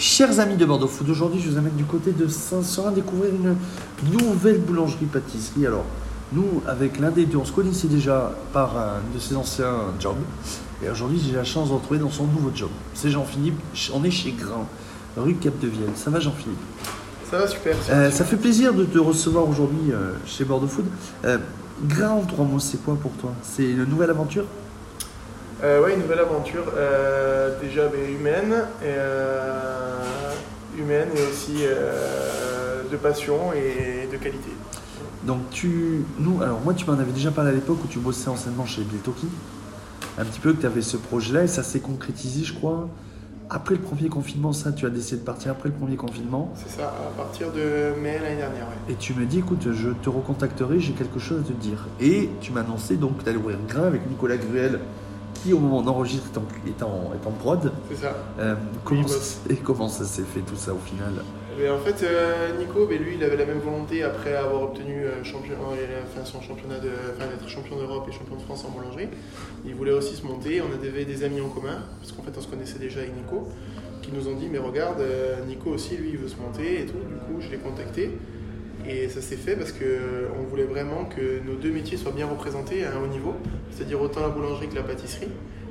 Chers amis de Bordeaux Food, aujourd'hui je vous amène du côté de Saint-Seurin découvrir une nouvelle boulangerie-pâtisserie. Alors, nous, avec l'un des deux, on se connaissait déjà par un de ses anciens jobs. Et aujourd'hui, j'ai la chance de retrouver dans son nouveau job. C'est Jean-Philippe, on est chez Grain, rue Cap de Vienne. Ça va Jean-Philippe? Ça va super. Euh, ça fait plaisir de te recevoir aujourd'hui euh, chez Bordeaux Food. Euh, Grain en trois mots, c'est quoi pour toi? C'est une nouvelle aventure? Euh, ouais, une nouvelle aventure, euh, déjà humaine, et, euh, humaine et aussi euh, de passion et de qualité. Donc tu, nous, alors moi tu m'en avais déjà parlé à l'époque où tu bossais anciennement chez Biltoki, un petit peu que tu avais ce projet-là et ça s'est concrétisé je crois après le premier confinement, ça tu as décidé de partir après le premier confinement C'est ça, à partir de mai l'année dernière. Ouais. et tu me dis écoute je te recontacterai, j'ai quelque chose à te dire. Et tu m'as annoncé donc que tu allais ouvrir Grain avec Nicolas Gruel qui au moment enregistre est en, est en, est en prod. C'est ça. Euh, comment, et comment ça s'est fait tout ça au final Mais en fait, euh, Nico, ben, lui, il avait la même volonté après avoir obtenu euh, champion, euh, enfin, son championnat de, enfin, d'être champion d'Europe et champion de France en boulangerie. Il voulait aussi se monter. On avait des amis en commun, parce qu'en fait, on se connaissait déjà avec Nico, qui nous ont dit Mais regarde, Nico aussi, lui, il veut se monter et tout. Du coup, je l'ai contacté. Et ça s'est fait parce qu'on voulait vraiment que nos deux métiers soient bien représentés à un haut niveau, c'est-à-dire autant la boulangerie que la pâtisserie,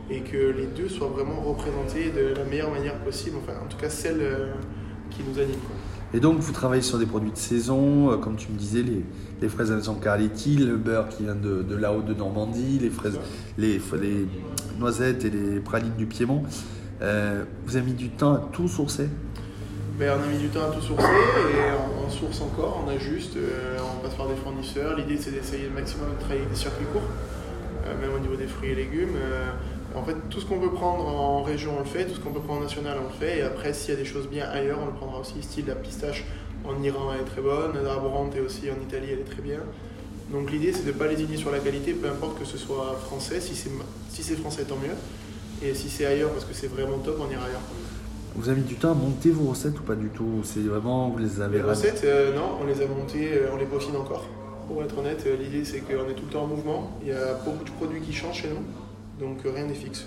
et que les deux soient vraiment représentés de la meilleure manière possible, enfin en tout cas celle euh, qui nous anime. Quoi. Et donc, vous travaillez sur des produits de saison, euh, comme tu me disais, les, les fraises Alexandre Carletti, le beurre qui vient de, de là-haut de Normandie, les fraises, les, les noisettes et les pralines du Piémont. Euh, vous avez mis du temps à tout sourcer? Ben, on a mis du temps à tout sourcer et on source encore, on ajuste, euh, on passe par des fournisseurs. L'idée c'est d'essayer le maximum de travailler des circuits courts, euh, même au niveau des fruits et légumes. Euh, en fait, tout ce qu'on peut prendre en région, on le fait, tout ce qu'on peut prendre en national, on le fait. Et après, s'il y a des choses bien ailleurs, on le prendra aussi. Style la pistache en Iran, elle est très bonne. La Brabante et aussi en Italie, elle est très bien. Donc l'idée, c'est de ne pas lésigner sur la qualité, peu importe que ce soit français. Si c'est si c'est français, tant mieux. Et si c'est ailleurs, parce que c'est vraiment top, on ira ailleurs. Vous avez mis du temps à monter vos recettes ou pas du tout? C'est vraiment, vous les avez Les recettes, euh, non, on les a montées, euh, on les peaufine encore. Pour être honnête, euh, l'idée c'est qu'on est tout le temps en mouvement. Il y a beaucoup de produits qui changent chez nous, donc rien n'est fixe.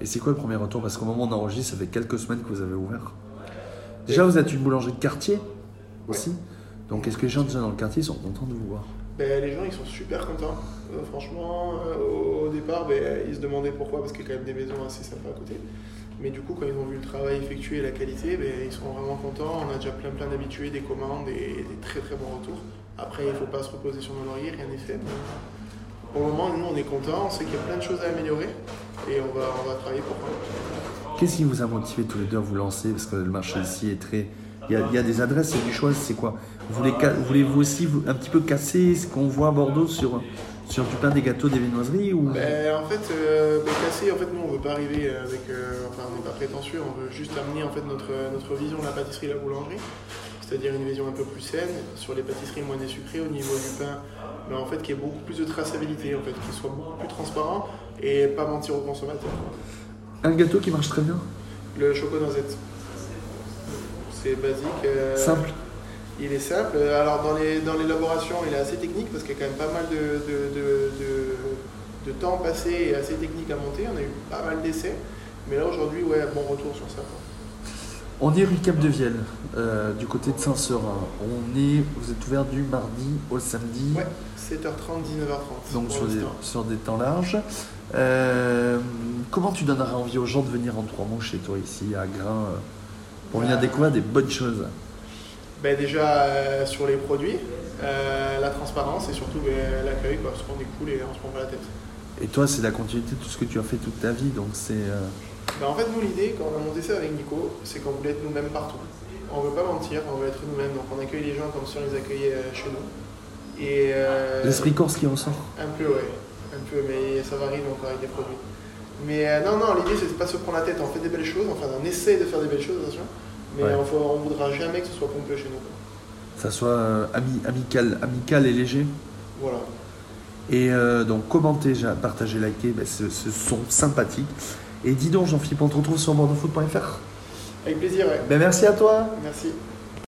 Et c'est quoi le premier retour? Parce qu'au moment où on enregistre, ça fait quelques semaines que vous avez ouvert. Déjà, vous êtes une boulangerie de quartier aussi. Donc, est-ce que les gens déjà dans le quartier sont contents de vous voir? Ben, les gens ils sont super contents. Euh, franchement, euh, au, au départ, ben, ils se demandaient pourquoi, parce qu'il y a quand même des maisons assez sympas à côté. Mais du coup, quand ils ont vu le travail effectué et la qualité, ben, ils sont vraiment contents. On a déjà plein plein d'habitués, des commandes et des très très bons retours. Après, il ne faut pas se reposer sur nos lauriers, rien n'est fait. mais pour le moment, nous on est contents, on sait qu'il y a plein de choses à améliorer et on va, on va travailler pour ça. Qu'est-ce qui vous a motivé tous les deux à vous lancer? Parce que le marché ici est très. Il y a, il y a des adresses, il y a du choix, c'est quoi? Vous voulez Voulez-vous aussi vous- un petit peu casser ce qu'on voit à Bordeaux sur, sur du pain, des gâteaux, des viennoiseries ou... Ben, en fait, euh, ben, casser, en fait, nous on veut pas arriver avec. euh, enfin, on n'est pas prétentieux, on veut juste amener en fait notre, notre vision de la pâtisserie et la boulangerie. C'est-à-dire une vision un peu plus saine sur les pâtisseries moins sucrées au niveau du pain, mais en fait qui ait beaucoup plus de traçabilité, en fait, qui soit beaucoup plus transparent et pas mentir aux consommateurs. Un gâteau qui marche très bien Le choco noisette. C'est basique. euh, Simple Il est simple. Alors dans les dans l'élaboration, il est assez technique parce qu'il y a quand même pas mal de, de, de- temps passé et assez technique à monter. On a eu pas mal d'essais. Mais là aujourd'hui, ouais, bon retour sur ça. On est rue Cap de Vielle, euh, du côté de Saint-Seurin. On est, vous êtes ouvert du mardi au samedi, Ouais, 7h30, 19h30. donc sur des, sur des temps larges. Euh, comment tu donnerais envie aux gens de venir en trois mots chez toi ici à Grain euh, pour venir Bah. découvrir des bonnes choses? Ben, déjà euh, sur les produits, euh, la transparence et surtout ben, l'accueil parce qu'on est cool et on se prend pas la tête. Et toi, c'est la continuité de tout ce que tu as fait toute ta vie, donc c'est. euh, Ben, en fait, nous, l'idée, quand on a monté ça avec Nico, c'est qu'on voulait être nous-mêmes partout. On veut pas mentir, on veut être nous-mêmes. Donc, on accueille les gens comme si on les accueillait chez nous. Et. L'esprit corse qui ressort. Un peu, ouais. Un peu, mais ça varie donc avec des produits. Mais non, non, l'idée, c'est de pas se prendre la tête. On fait des belles choses, enfin, on essaie de faire des belles choses, attention. Mais Ouais. on, faut- on voudra jamais que ce soit pompeux chez nous. quoi. Ça soit euh, ami- amical, amical et léger. Voilà. Et euh, donc, commentez, partagez, likez, ben, ce, ce sont sympathiques. Et dis donc, Jean-Philippe, on te retrouve sur bordeauxfoot.fr. Avec plaisir, ouais. Ben, merci à toi. Merci.